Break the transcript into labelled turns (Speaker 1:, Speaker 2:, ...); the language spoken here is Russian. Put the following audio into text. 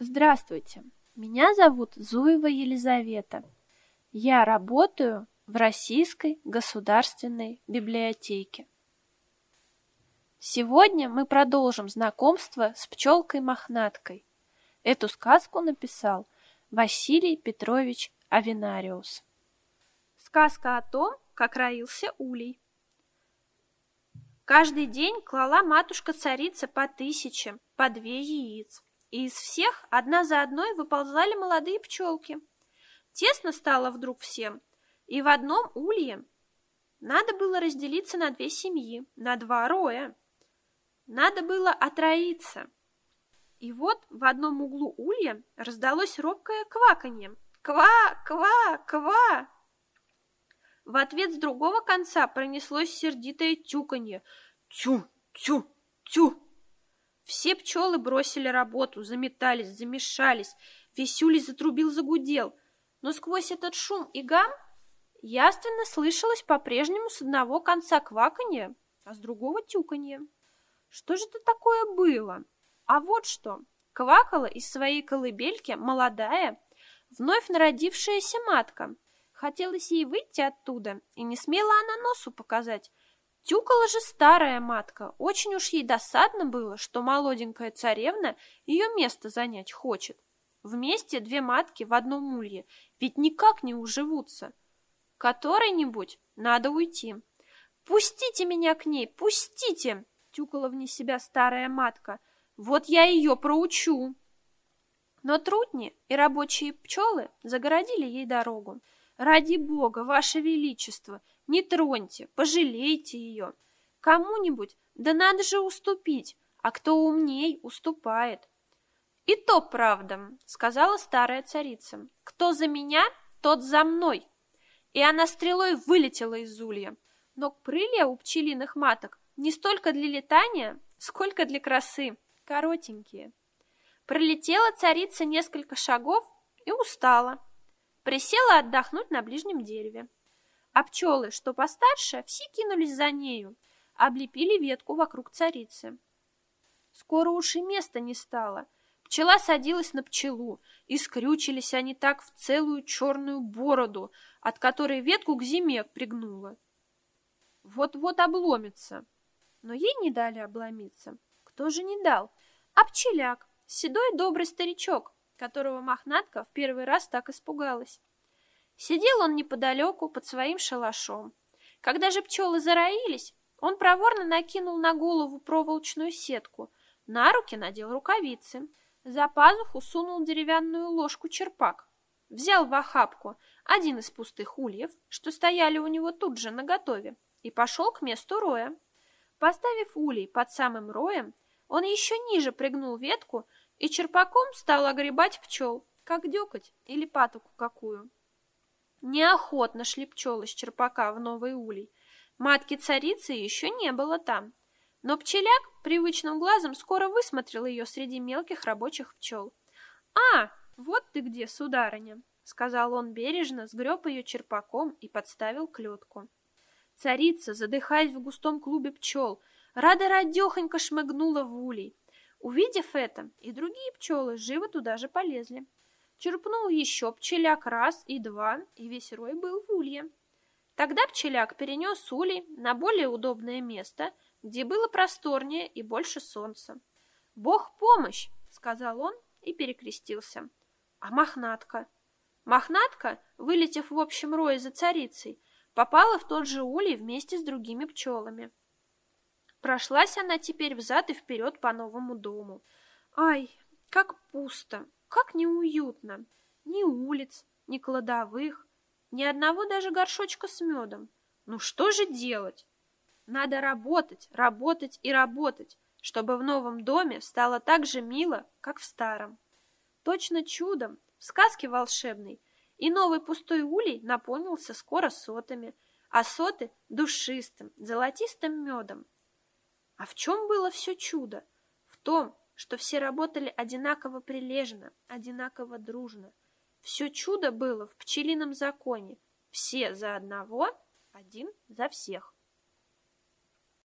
Speaker 1: Здравствуйте, меня зовут Зуева Елизавета. Я работаю в Российской государственной библиотеке. Сегодня мы продолжим знакомство с пчелкой-мохнаткой. Эту сказку написал Василий Петрович Авинариус. Сказка о том, как роился улей. Каждый день клала матушка-царица по тысяче, по две яиц и из всех одна за одной выползали молодые пчелки. Тесно стало вдруг всем, и в одном улье надо было разделиться на две семьи, на два роя. Надо было отроиться. И вот в одном углу улья раздалось робкое кваканье. «Ква! Ква! Ква!» В ответ с другого конца пронеслось сердитое тюканье. «Тю! Тю! Тю!» Все пчелы бросили работу, заметались, замешались. Висюлей затрубил, загудел. Но сквозь этот шум и гам яственно слышалось по-прежнему с одного конца кваканье, а с другого тюканье. Что же это такое было? А вот что. Квакала из своей колыбельки молодая, вновь народившаяся матка. Хотелось ей выйти оттуда, и не смела она носу показать, Тюкала же старая матка, очень уж ей досадно было, что молоденькая царевна ее место занять хочет. Вместе две матки в одном улье, ведь никак не уживутся. Которой-нибудь надо уйти. «Пустите меня к ней, пустите!» — тюкала вне себя старая матка. «Вот я ее проучу!» Но трутни и рабочие пчелы загородили ей дорогу. «Ради бога, ваше величество!» Не троньте, пожалейте ее. Кому-нибудь, да надо же уступить, а кто умней, уступает. И то правда, сказала старая царица. Кто за меня, тот за мной. И она стрелой вылетела из улья. Но крылья у пчелиных маток не столько для летания, сколько для красы, коротенькие. Пролетела царица несколько шагов и устала. Присела отдохнуть на ближнем дереве а пчелы, что постарше, все кинулись за нею, облепили ветку вокруг царицы. Скоро уж и места не стало. Пчела садилась на пчелу, и скрючились они так в целую черную бороду, от которой ветку к зиме пригнула. Вот-вот обломится. Но ей не дали обломиться. Кто же не дал? А пчеляк, седой добрый старичок, которого мохнатка в первый раз так испугалась. Сидел он неподалеку под своим шалашом. Когда же пчелы зароились, он проворно накинул на голову проволочную сетку, на руки надел рукавицы, за пазуху сунул деревянную ложку-черпак, взял в охапку один из пустых ульев, что стояли у него тут же наготове, и пошел к месту роя. Поставив улей под самым роем, он еще ниже пригнул ветку и черпаком стал огребать пчел, как дёкоть или патоку какую. Неохотно шли пчелы с черпака в новый улей. Матки царицы еще не было там. Но пчеляк привычным глазом скоро высмотрел ее среди мелких рабочих пчел. «А, вот ты где, сударыня!» — сказал он бережно, сгреб ее черпаком и подставил клетку. Царица, задыхаясь в густом клубе пчел, рада-радехонько шмыгнула в улей. Увидев это, и другие пчелы живо туда же полезли. Черпнул еще пчеляк раз и два, и весь рой был в улье. Тогда пчеляк перенес улей на более удобное место, где было просторнее и больше солнца. «Бог помощь!» — сказал он и перекрестился. А мохнатка? Мохнатка, вылетев в общем рое за царицей, попала в тот же улей вместе с другими пчелами. Прошлась она теперь взад и вперед по новому дому. Ай, как пусто, как неуютно. Ни улиц, ни кладовых, ни одного даже горшочка с медом. Ну что же делать? Надо работать, работать и работать, чтобы в новом доме стало так же мило, как в старом. Точно чудом, в сказке волшебной, и новый пустой улей наполнился скоро сотами, а соты — душистым, золотистым медом. А в чем было все чудо? В том, что все работали одинаково прилежно, одинаково дружно. Все чудо было в пчелином законе. Все за одного, один за всех.